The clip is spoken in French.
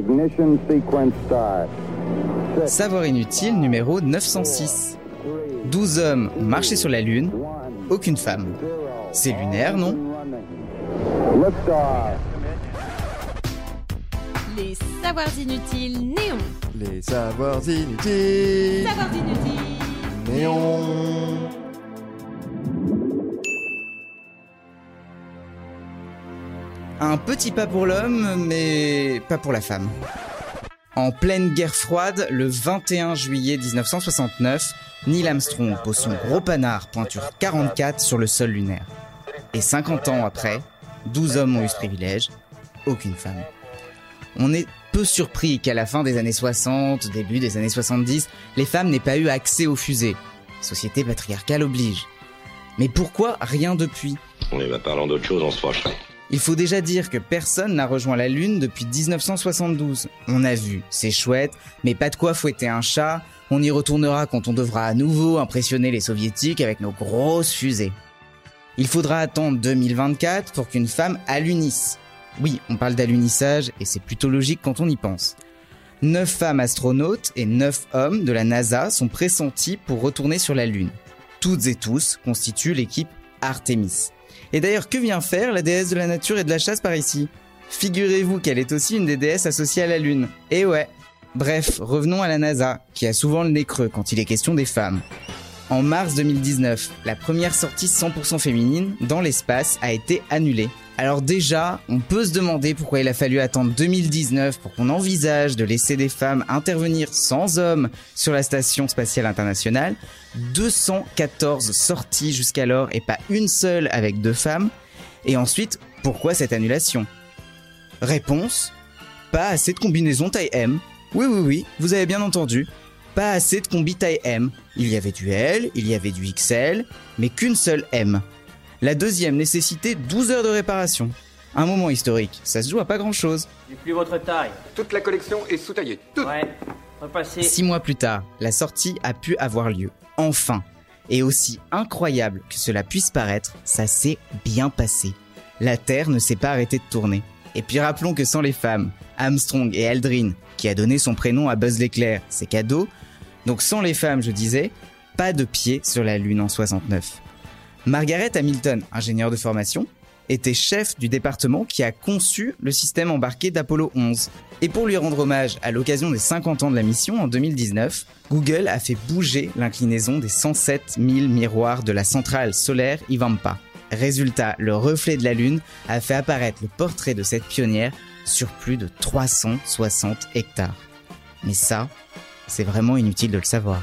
Ignition sequence start. Savoir inutile numéro 906. 12 hommes ont marché sur la Lune, aucune femme. C'est lunaire, non? Les savoirs inutiles néons. Les savoirs inutiles. Savoirs inutiles. Néon. Un petit pas pour l'homme, mais pas pour la femme. En pleine guerre froide, le 21 juillet 1969, Neil Armstrong pose son gros panard pointure 44 sur le sol lunaire. Et 50 ans après, 12 hommes ont eu ce privilège, aucune femme. On est peu surpris qu'à la fin des années 60, début des années 70, les femmes n'aient pas eu accès aux fusées. Société patriarcale oblige. Mais pourquoi rien depuis? Oui, bah parlons d'autre chose, on se fâcherait. Il faut déjà dire que personne n'a rejoint la Lune depuis 1972. On a vu, c'est chouette, mais pas de quoi fouetter un chat. On y retournera quand on devra à nouveau impressionner les soviétiques avec nos grosses fusées. Il faudra attendre 2024 pour qu'une femme allunisse. Oui, on parle d'alunissage et c'est plutôt logique quand on y pense. Neuf femmes astronautes et neuf hommes de la NASA sont pressentis pour retourner sur la Lune. Toutes et tous constituent l'équipe Artemis. Et d'ailleurs, que vient faire la déesse de la nature et de la chasse par ici? Figurez-vous qu'elle est aussi une des déesses associées à la Lune. Et ouais. Bref, revenons à la NASA, qui a souvent le nez creux quand il est question des femmes. En mars 2019, la première sortie 100% féminine dans l'espace a été annulée. Alors déjà, on peut se demander pourquoi il a fallu attendre 2019 pour qu'on envisage de laisser des femmes intervenir sans hommes sur la station spatiale internationale. 214 sorties jusqu'alors et pas une seule avec deux femmes. Et ensuite, pourquoi cette annulation? Réponse pas assez de combinaisons taille M. Oui, oui, oui, vous avez bien entendu. Pas assez de combi taille M. Il y avait du L, il y avait du XL, mais qu'une seule M. La deuxième nécessitait 12 heures de réparation. Un moment historique, ça se joue à pas grand chose. J'ai plus votre taille. Toute la collection est sous-taillée. Toute. Ouais. Repassez. Six mois plus tard, la sortie a pu avoir lieu. Enfin. Et aussi incroyable que cela puisse paraître, ça s'est bien passé. La Terre ne s'est pas arrêtée de tourner. Et puis rappelons que sans les femmes, Armstrong et Aldrin, qui a donné son prénom à Buzz l'éclair, c'est cadeau. Donc sans les femmes, je disais, pas de pied sur la Lune en 69. Margaret Hamilton, ingénieure de formation, était chef du département qui a conçu le système embarqué d'Apollo 11. Et pour lui rendre hommage à l'occasion des 50 ans de la mission en 2019, Google a fait bouger l'inclinaison des 107 000 miroirs de la centrale solaire Ivampa. Résultat, le reflet de la Lune a fait apparaître le portrait de cette pionnière sur plus de 360 hectares. Mais ça, c'est vraiment inutile de le savoir.